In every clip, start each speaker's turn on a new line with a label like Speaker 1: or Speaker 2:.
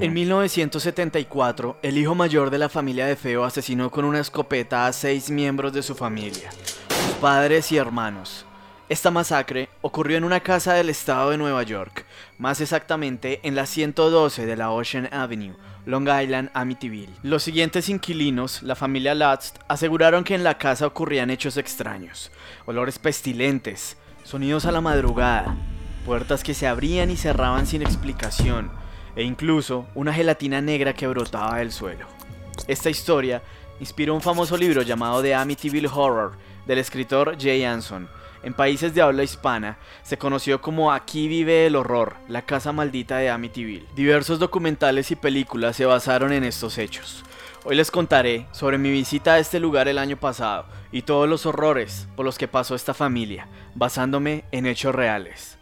Speaker 1: En 1974, el hijo mayor de la familia de Feo asesinó con una escopeta a seis miembros de su familia, sus padres y hermanos. Esta masacre ocurrió en una casa del estado de Nueva York, más exactamente en la 112 de la Ocean Avenue, Long Island, Amityville. Los siguientes inquilinos, la familia Lutz, aseguraron que en la casa ocurrían hechos extraños, olores pestilentes, sonidos a la madrugada, puertas que se abrían y cerraban sin explicación, e incluso una gelatina negra que brotaba del suelo. Esta historia inspiró un famoso libro llamado The Amityville Horror del escritor Jay Anson, en países de habla hispana, se conoció como Aquí vive el horror, la casa maldita de Amityville. Diversos documentales y películas se basaron en estos hechos. Hoy les contaré sobre mi visita a este lugar el año pasado y todos los horrores por los que pasó esta familia, basándome en hechos reales.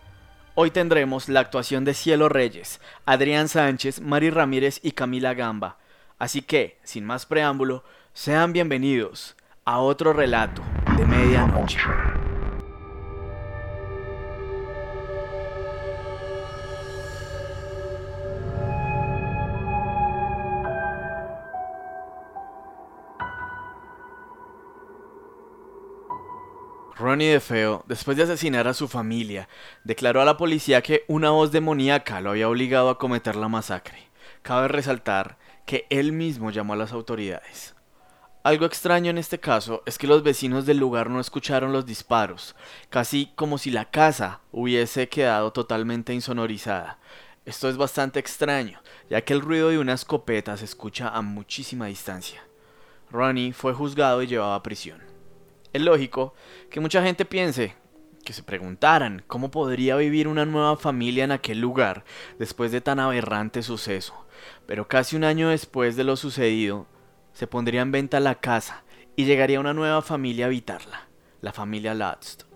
Speaker 1: Hoy tendremos la actuación de Cielo Reyes, Adrián Sánchez, Mari Ramírez y Camila Gamba. Así que, sin más preámbulo, sean bienvenidos a otro relato de medianoche. Ronnie DeFeo, después de asesinar a su familia, declaró a la policía que una voz demoníaca lo había obligado a cometer la masacre. Cabe resaltar que él mismo llamó a las autoridades. Algo extraño en este caso es que los vecinos del lugar no escucharon los disparos, casi como si la casa hubiese quedado totalmente insonorizada. Esto es bastante extraño, ya que el ruido de una escopeta se escucha a muchísima distancia. Ronnie fue juzgado y llevado a prisión. Es lógico que mucha gente piense, que se preguntaran cómo podría vivir una nueva familia en aquel lugar después de tan aberrante suceso. Pero casi un año después de lo sucedido, se pondría en venta la casa y llegaría una nueva familia a habitarla, la familia Lutz.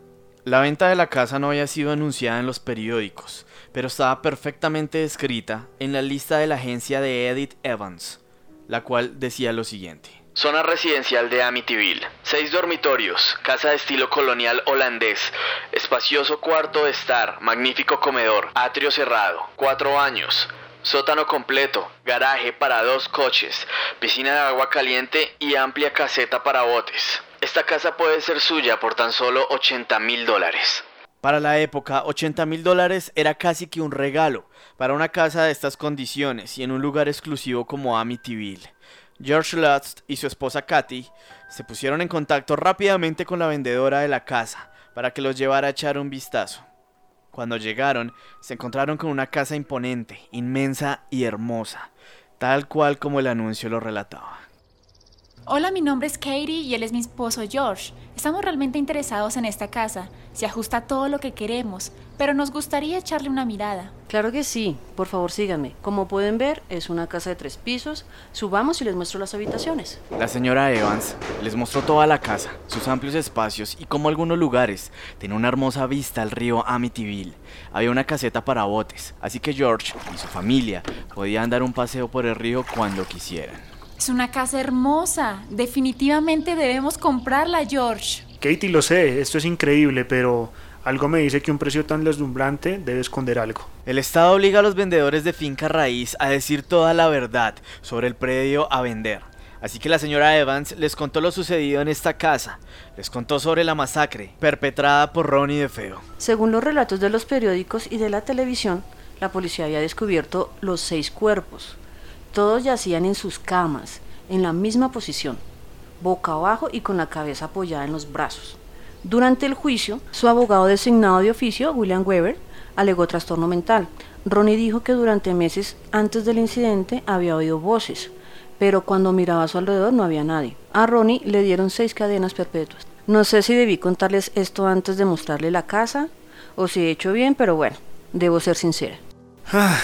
Speaker 1: La venta de la casa no había sido anunciada en los periódicos, pero estaba perfectamente descrita en la lista de la agencia de Edith Evans, la cual decía lo siguiente. Zona residencial de Amityville. Seis dormitorios, casa de estilo colonial holandés, espacioso cuarto de estar, magnífico comedor, atrio cerrado, cuatro años, sótano completo, garaje para dos coches, piscina de agua caliente y amplia caseta para botes. Esta casa puede ser suya por tan solo 80 mil dólares. Para la época, 80 mil dólares era casi que un regalo para una casa de estas condiciones y en un lugar exclusivo como Amityville. George Lutz y su esposa Kathy se pusieron en contacto rápidamente con la vendedora de la casa para que los llevara a echar un vistazo. Cuando llegaron, se encontraron con una casa imponente, inmensa y hermosa, tal cual como el anuncio lo relataba.
Speaker 2: Hola, mi nombre es Katie y él es mi esposo George. Estamos realmente interesados en esta casa. Se ajusta a todo lo que queremos, pero nos gustaría echarle una mirada.
Speaker 3: Claro que sí. Por favor, síganme. Como pueden ver, es una casa de tres pisos. Subamos y les muestro las habitaciones.
Speaker 1: La señora Evans les mostró toda la casa, sus amplios espacios y como algunos lugares tenía una hermosa vista al río Amityville. Había una caseta para botes, así que George y su familia podían dar un paseo por el río cuando quisieran.
Speaker 2: Es una casa hermosa. Definitivamente debemos comprarla, George.
Speaker 4: Katie, lo sé, esto es increíble, pero algo me dice que un precio tan deslumbrante debe esconder algo.
Speaker 1: El Estado obliga a los vendedores de finca raíz a decir toda la verdad sobre el predio a vender. Así que la señora Evans les contó lo sucedido en esta casa. Les contó sobre la masacre perpetrada por Ronnie de Feo.
Speaker 3: Según los relatos de los periódicos y de la televisión, la policía había descubierto los seis cuerpos. Todos yacían en sus camas, en la misma posición, boca abajo y con la cabeza apoyada en los brazos. Durante el juicio, su abogado designado de oficio, William Weber, alegó trastorno mental. Ronnie dijo que durante meses antes del incidente había oído voces, pero cuando miraba a su alrededor no había nadie. A Ronnie le dieron seis cadenas perpetuas. No sé si debí contarles esto antes de mostrarle la casa o si he hecho bien, pero bueno, debo ser sincera.
Speaker 4: Ah,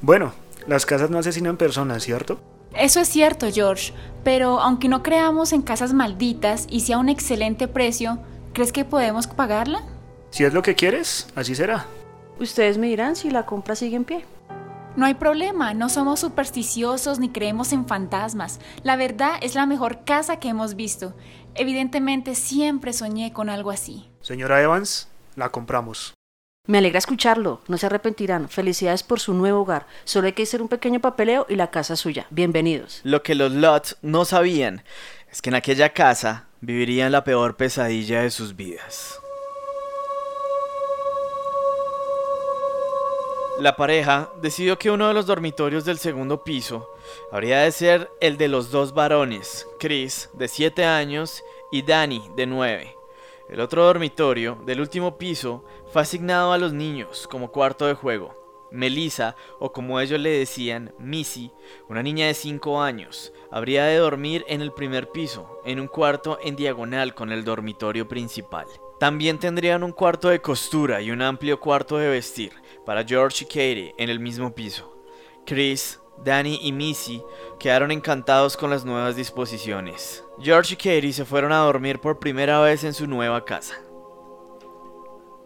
Speaker 4: bueno, las casas no asesinan personas, ¿cierto?
Speaker 2: Eso es cierto, George, pero aunque no creamos en casas malditas y sea un excelente precio, ¿crees que podemos pagarla?
Speaker 4: Si es lo que quieres, así será.
Speaker 3: Ustedes me dirán si la compra sigue en pie.
Speaker 2: No hay problema, no somos supersticiosos ni creemos en fantasmas. La verdad es la mejor casa que hemos visto. Evidentemente siempre soñé con algo así.
Speaker 4: Señora Evans, la compramos.
Speaker 3: Me alegra escucharlo, no se arrepentirán. Felicidades por su nuevo hogar. Solo hay que hacer un pequeño papeleo y la casa es suya. Bienvenidos.
Speaker 1: Lo que los Lots no sabían es que en aquella casa vivirían la peor pesadilla de sus vidas. La pareja decidió que uno de los dormitorios del segundo piso habría de ser el de los dos varones, Chris, de 7 años, y Danny, de 9. El otro dormitorio, del último piso, fue asignado a los niños como cuarto de juego. Melissa, o como ellos le decían, Missy, una niña de 5 años, habría de dormir en el primer piso, en un cuarto en diagonal con el dormitorio principal. También tendrían un cuarto de costura y un amplio cuarto de vestir para George y Katie en el mismo piso. Chris, Danny y Missy quedaron encantados con las nuevas disposiciones. George y Katie se fueron a dormir por primera vez en su nueva casa.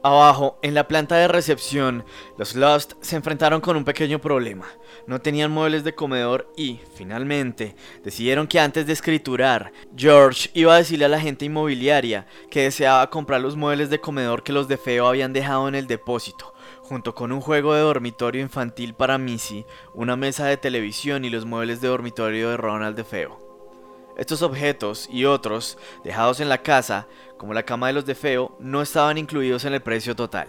Speaker 1: Abajo, en la planta de recepción, los Lost se enfrentaron con un pequeño problema. No tenían muebles de comedor y, finalmente, decidieron que antes de escriturar, George iba a decirle a la gente inmobiliaria que deseaba comprar los muebles de comedor que los de Feo habían dejado en el depósito, junto con un juego de dormitorio infantil para Missy, una mesa de televisión y los muebles de dormitorio de Ronald de Feo. Estos objetos y otros dejados en la casa, como la cama de los de Feo, no estaban incluidos en el precio total.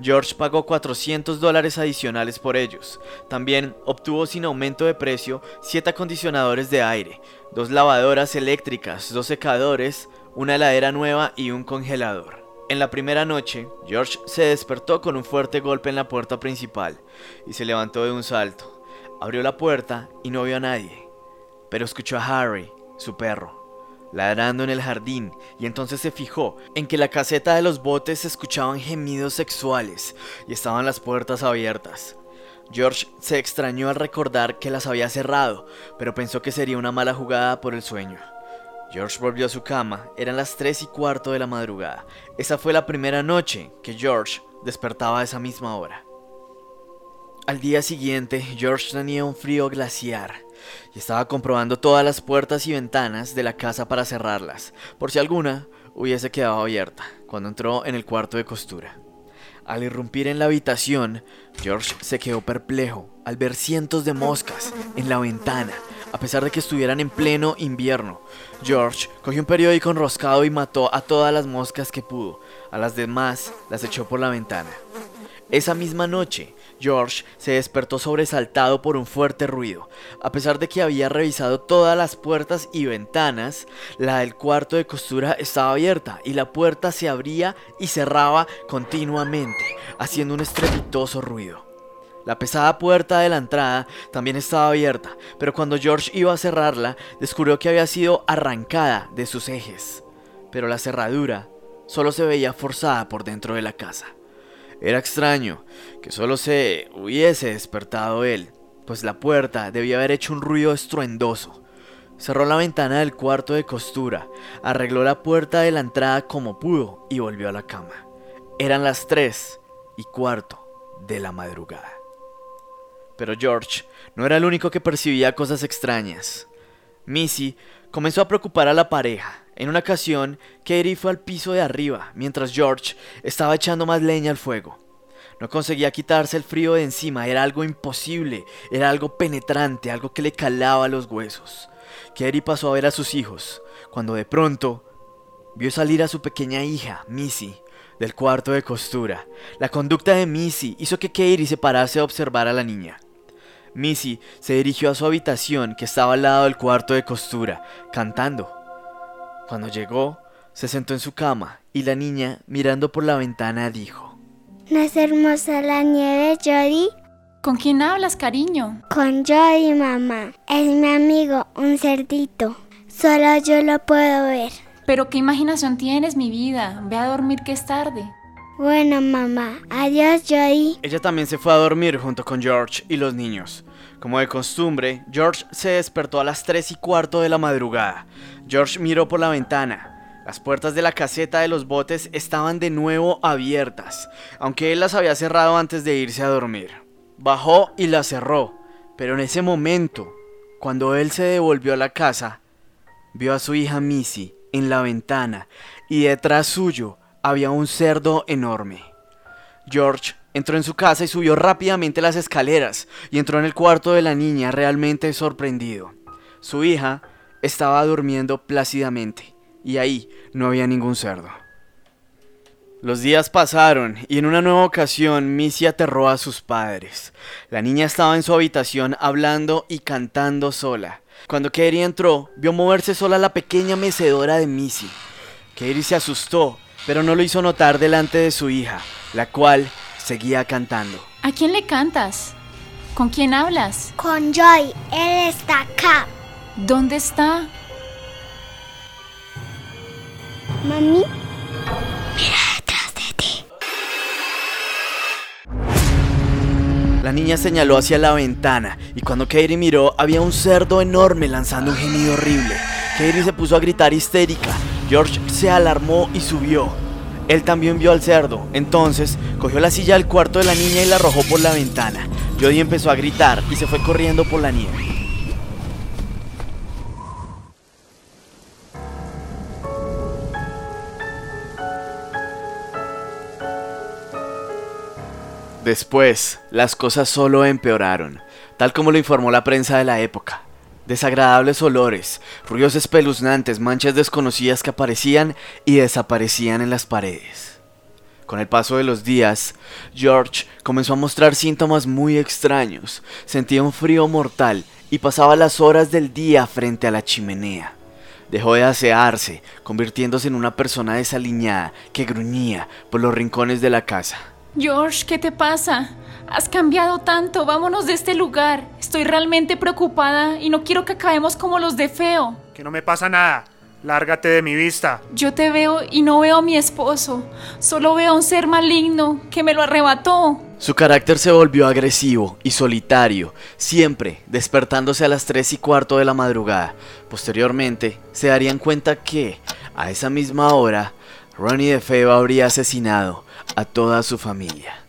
Speaker 1: George pagó 400 dólares adicionales por ellos. También obtuvo sin aumento de precio 7 acondicionadores de aire, dos lavadoras eléctricas, dos secadores, una heladera nueva y un congelador. En la primera noche, George se despertó con un fuerte golpe en la puerta principal y se levantó de un salto. Abrió la puerta y no vio a nadie, pero escuchó a Harry, su perro, ladrando en el jardín y entonces se fijó en que la caseta de los botes se escuchaban gemidos sexuales y estaban las puertas abiertas. George se extrañó al recordar que las había cerrado, pero pensó que sería una mala jugada por el sueño. George volvió a su cama, eran las tres y cuarto de la madrugada. Esa fue la primera noche que George despertaba a esa misma hora. Al día siguiente, George tenía un frío glaciar y estaba comprobando todas las puertas y ventanas de la casa para cerrarlas, por si alguna hubiese quedado abierta, cuando entró en el cuarto de costura. Al irrumpir en la habitación, George se quedó perplejo al ver cientos de moscas en la ventana a pesar de que estuvieran en pleno invierno. George cogió un periódico enroscado y mató a todas las moscas que pudo. A las demás las echó por la ventana. Esa misma noche, George se despertó sobresaltado por un fuerte ruido. A pesar de que había revisado todas las puertas y ventanas, la del cuarto de costura estaba abierta y la puerta se abría y cerraba continuamente, haciendo un estrepitoso ruido. La pesada puerta de la entrada también estaba abierta, pero cuando George iba a cerrarla, descubrió que había sido arrancada de sus ejes. Pero la cerradura solo se veía forzada por dentro de la casa. Era extraño que solo se hubiese despertado él, pues la puerta debía haber hecho un ruido estruendoso. Cerró la ventana del cuarto de costura, arregló la puerta de la entrada como pudo y volvió a la cama. Eran las tres y cuarto de la madrugada. Pero George no era el único que percibía cosas extrañas. Missy comenzó a preocupar a la pareja. En una ocasión, Katie fue al piso de arriba, mientras George estaba echando más leña al fuego. No conseguía quitarse el frío de encima, era algo imposible, era algo penetrante, algo que le calaba los huesos. Katie pasó a ver a sus hijos, cuando de pronto vio salir a su pequeña hija, Missy, del cuarto de costura. La conducta de Missy hizo que Katie se parase a observar a la niña. Missy se dirigió a su habitación que estaba al lado del cuarto de costura, cantando. Cuando llegó, se sentó en su cama y la niña, mirando por la ventana, dijo:
Speaker 5: ¿No es hermosa la nieve, Jody?
Speaker 2: ¿Con quién hablas, cariño?
Speaker 5: Con Jody, mamá. Es mi amigo, un cerdito. Solo yo lo puedo ver.
Speaker 2: Pero qué imaginación tienes, mi vida. Ve a dormir que es tarde.
Speaker 5: Bueno, mamá. Adiós, Joy.
Speaker 1: Ella también se fue a dormir junto con George y los niños. Como de costumbre, George se despertó a las 3 y cuarto de la madrugada. George miró por la ventana. Las puertas de la caseta de los botes estaban de nuevo abiertas, aunque él las había cerrado antes de irse a dormir. Bajó y las cerró, pero en ese momento, cuando él se devolvió a la casa, vio a su hija Missy en la ventana y detrás suyo había un cerdo enorme. George entró en su casa y subió rápidamente las escaleras y entró en el cuarto de la niña realmente sorprendido. Su hija estaba durmiendo plácidamente y ahí no había ningún cerdo. Los días pasaron y en una nueva ocasión Missy aterró a sus padres. La niña estaba en su habitación hablando y cantando sola. Cuando Katie entró, vio moverse sola la pequeña mecedora de Missy. Katie se asustó, pero no lo hizo notar delante de su hija, la cual seguía cantando.
Speaker 2: ¿A quién le cantas? ¿Con quién hablas?
Speaker 5: Con Joy, él está acá.
Speaker 2: ¿Dónde está?
Speaker 5: Mami, mira detrás de ti.
Speaker 1: La niña señaló hacia la ventana y cuando Katie miró había un cerdo enorme lanzando un gemido horrible. Katie se puso a gritar histérica. George se alarmó y subió. Él también vio al cerdo. Entonces cogió la silla del cuarto de la niña y la arrojó por la ventana. Jodie empezó a gritar y se fue corriendo por la nieve. Después, las cosas solo empeoraron, tal como lo informó la prensa de la época. Desagradables olores, ruidos espeluznantes, manchas desconocidas que aparecían y desaparecían en las paredes. Con el paso de los días, George comenzó a mostrar síntomas muy extraños. Sentía un frío mortal y pasaba las horas del día frente a la chimenea. Dejó de asearse, convirtiéndose en una persona desaliñada que gruñía por los rincones de la casa.
Speaker 2: George, ¿qué te pasa? Has cambiado tanto, vámonos de este lugar. Estoy realmente preocupada y no quiero que acabemos como los de Feo.
Speaker 4: Que no me pasa nada. Lárgate de mi vista.
Speaker 2: Yo te veo y no veo a mi esposo, solo veo a un ser maligno que me lo arrebató.
Speaker 1: Su carácter se volvió agresivo y solitario, siempre despertándose a las 3 y cuarto de la madrugada. Posteriormente, se darían cuenta que, a esa misma hora, Ronnie DeFeo habría asesinado a toda su familia.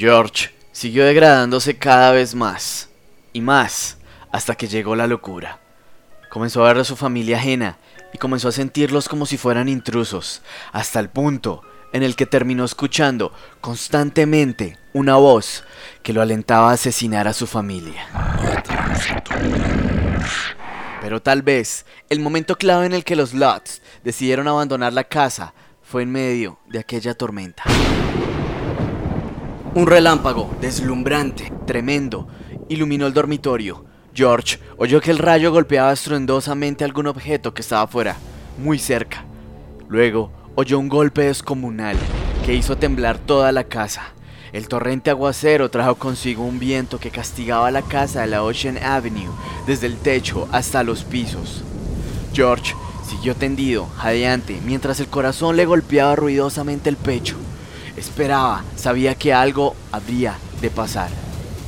Speaker 1: George siguió degradándose cada vez más y más hasta que llegó la locura. Comenzó a ver a su familia ajena y comenzó a sentirlos como si fueran intrusos, hasta el punto en el que terminó escuchando constantemente una voz que lo alentaba a asesinar a su familia. Pero tal vez el momento clave en el que los Lots decidieron abandonar la casa fue en medio de aquella tormenta. Un relámpago deslumbrante, tremendo, iluminó el dormitorio. George oyó que el rayo golpeaba estruendosamente algún objeto que estaba fuera, muy cerca. Luego oyó un golpe descomunal que hizo temblar toda la casa. El torrente aguacero trajo consigo un viento que castigaba la casa de la Ocean Avenue desde el techo hasta los pisos. George siguió tendido, jadeante, mientras el corazón le golpeaba ruidosamente el pecho. Esperaba, sabía que algo habría de pasar.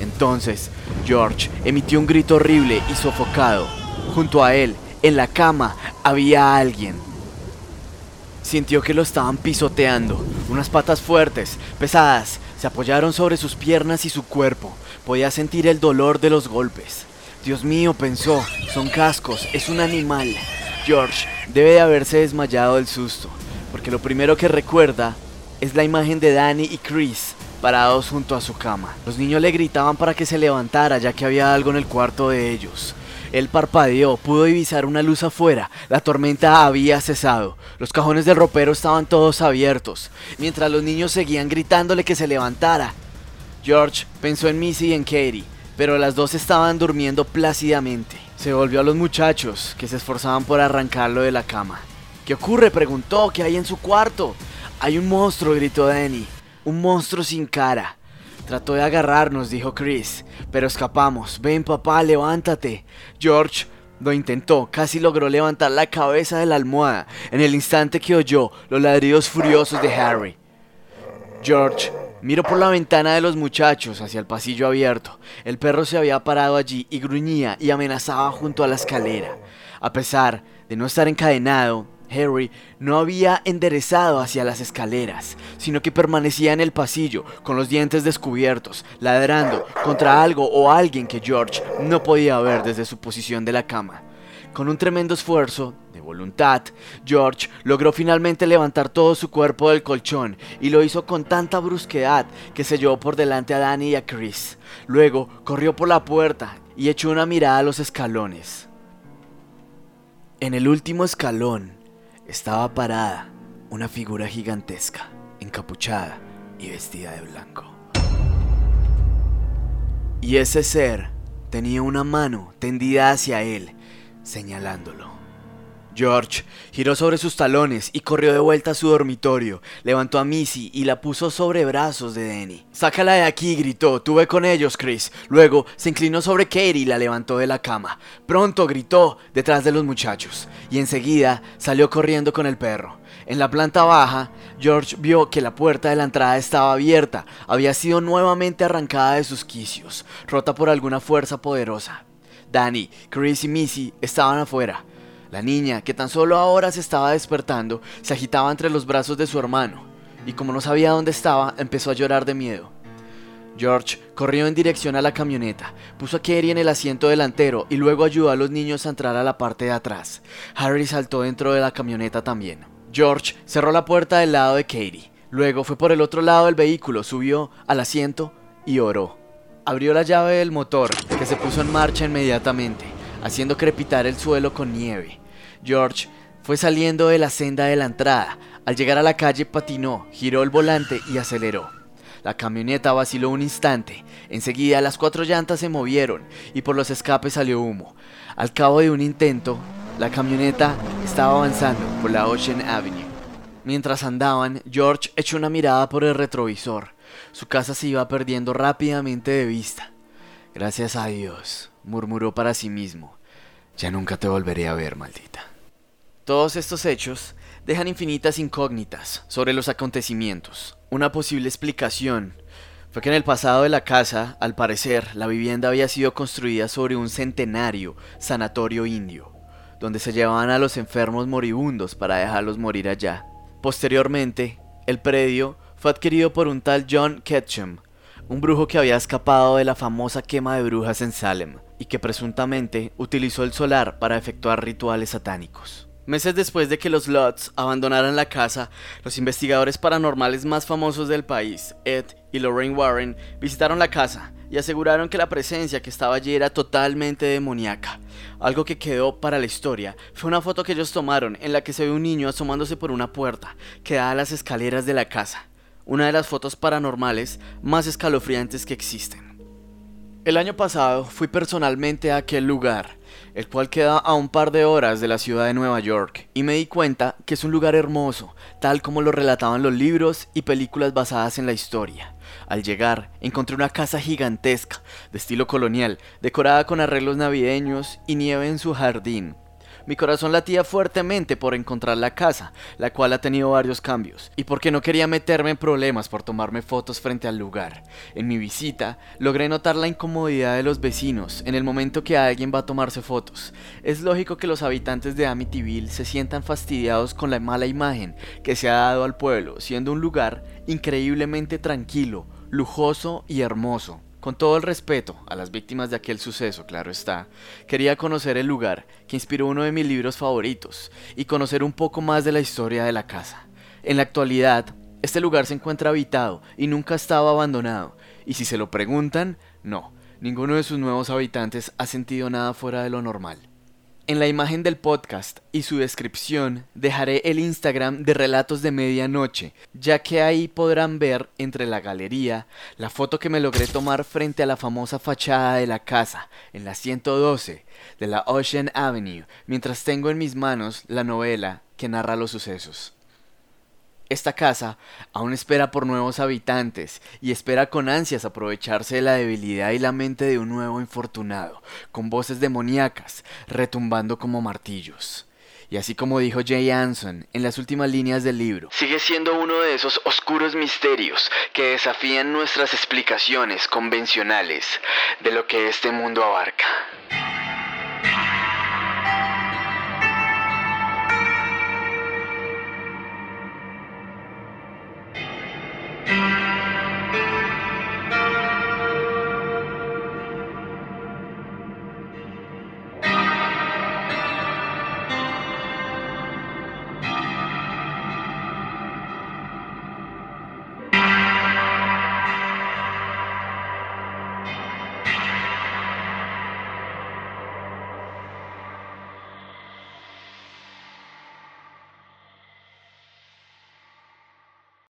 Speaker 1: Entonces, George emitió un grito horrible y sofocado. Junto a él, en la cama, había alguien. Sintió que lo estaban pisoteando. Unas patas fuertes, pesadas, se apoyaron sobre sus piernas y su cuerpo. Podía sentir el dolor de los golpes. Dios mío, pensó, son cascos, es un animal. George debe de haberse desmayado del susto, porque lo primero que recuerda es la imagen de Danny y Chris parados junto a su cama. Los niños le gritaban para que se levantara ya que había algo en el cuarto de ellos. Él parpadeó, pudo divisar una luz afuera. La tormenta había cesado. Los cajones del ropero estaban todos abiertos, mientras los niños seguían gritándole que se levantara. George pensó en Missy y en Katie, pero las dos estaban durmiendo plácidamente. Se volvió a los muchachos, que se esforzaban por arrancarlo de la cama. ¿Qué ocurre? preguntó. ¿Qué hay en su cuarto? Hay un monstruo, gritó Danny. Un monstruo sin cara. Trató de agarrarnos, dijo Chris, pero escapamos. Ven, papá, levántate. George lo intentó, casi logró levantar la cabeza de la almohada en el instante que oyó los ladridos furiosos de Harry. George miró por la ventana de los muchachos hacia el pasillo abierto. El perro se había parado allí y gruñía y amenazaba junto a la escalera. A pesar de no estar encadenado, Harry no había enderezado hacia las escaleras, sino que permanecía en el pasillo, con los dientes descubiertos, ladrando contra algo o alguien que George no podía ver desde su posición de la cama. Con un tremendo esfuerzo de voluntad, George logró finalmente levantar todo su cuerpo del colchón y lo hizo con tanta brusquedad que se llevó por delante a Danny y a Chris. Luego corrió por la puerta y echó una mirada a los escalones. En el último escalón estaba parada una figura gigantesca, encapuchada y vestida de blanco. Y ese ser tenía una mano tendida hacia él, señalándolo. George giró sobre sus talones y corrió de vuelta a su dormitorio. Levantó a Missy y la puso sobre brazos de Denny. Sácala de aquí, gritó. Tuve con ellos, Chris. Luego se inclinó sobre Katie y la levantó de la cama. Pronto, gritó, detrás de los muchachos. Y enseguida salió corriendo con el perro. En la planta baja, George vio que la puerta de la entrada estaba abierta. Había sido nuevamente arrancada de sus quicios, rota por alguna fuerza poderosa. Danny, Chris y Missy estaban afuera. La niña, que tan solo ahora se estaba despertando, se agitaba entre los brazos de su hermano, y como no sabía dónde estaba, empezó a llorar de miedo. George corrió en dirección a la camioneta, puso a Kerry en el asiento delantero y luego ayudó a los niños a entrar a la parte de atrás. Harry saltó dentro de la camioneta también. George cerró la puerta del lado de Katie. Luego fue por el otro lado del vehículo, subió al asiento y oró. Abrió la llave del motor, que se puso en marcha inmediatamente, haciendo crepitar el suelo con nieve. George fue saliendo de la senda de la entrada. Al llegar a la calle patinó, giró el volante y aceleró. La camioneta vaciló un instante. Enseguida las cuatro llantas se movieron y por los escapes salió humo. Al cabo de un intento, la camioneta estaba avanzando por la Ocean Avenue. Mientras andaban, George echó una mirada por el retrovisor. Su casa se iba perdiendo rápidamente de vista. Gracias a Dios, murmuró para sí mismo. Ya nunca te volveré a ver, maldita. Todos estos hechos dejan infinitas incógnitas sobre los acontecimientos. Una posible explicación fue que en el pasado de la casa, al parecer, la vivienda había sido construida sobre un centenario sanatorio indio, donde se llevaban a los enfermos moribundos para dejarlos morir allá. Posteriormente, el predio fue adquirido por un tal John Ketchum, un brujo que había escapado de la famosa quema de brujas en Salem y que presuntamente utilizó el solar para efectuar rituales satánicos. Meses después de que los Lutz abandonaran la casa, los investigadores paranormales más famosos del país, Ed y Lorraine Warren, visitaron la casa y aseguraron que la presencia que estaba allí era totalmente demoníaca. Algo que quedó para la historia fue una foto que ellos tomaron en la que se ve un niño asomándose por una puerta que da a las escaleras de la casa. Una de las fotos paranormales más escalofriantes que existen. El año pasado fui personalmente a aquel lugar, el cual queda a un par de horas de la ciudad de Nueva York, y me di cuenta que es un lugar hermoso, tal como lo relataban los libros y películas basadas en la historia. Al llegar, encontré una casa gigantesca, de estilo colonial, decorada con arreglos navideños y nieve en su jardín, mi corazón latía fuertemente por encontrar la casa, la cual ha tenido varios cambios, y porque no quería meterme en problemas por tomarme fotos frente al lugar. En mi visita, logré notar la incomodidad de los vecinos en el momento que alguien va a tomarse fotos. Es lógico que los habitantes de Amityville se sientan fastidiados con la mala imagen que se ha dado al pueblo, siendo un lugar increíblemente tranquilo, lujoso y hermoso. Con todo el respeto a las víctimas de aquel suceso, claro está, quería conocer el lugar que inspiró uno de mis libros favoritos y conocer un poco más de la historia de la casa. En la actualidad, este lugar se encuentra habitado y nunca estaba abandonado, y si se lo preguntan, no, ninguno de sus nuevos habitantes ha sentido nada fuera de lo normal. En la imagen del podcast y su descripción dejaré el Instagram de Relatos de Medianoche, ya que ahí podrán ver entre la galería la foto que me logré tomar frente a la famosa fachada de la casa, en la 112 de la Ocean Avenue, mientras tengo en mis manos la novela que narra los sucesos. Esta casa aún espera por nuevos habitantes y espera con ansias aprovecharse de la debilidad y la mente de un nuevo infortunado, con voces demoníacas retumbando como martillos. Y así como dijo Jay Anson en las últimas líneas del libro, sigue siendo uno de esos oscuros misterios que desafían nuestras explicaciones convencionales de lo que este mundo abarca.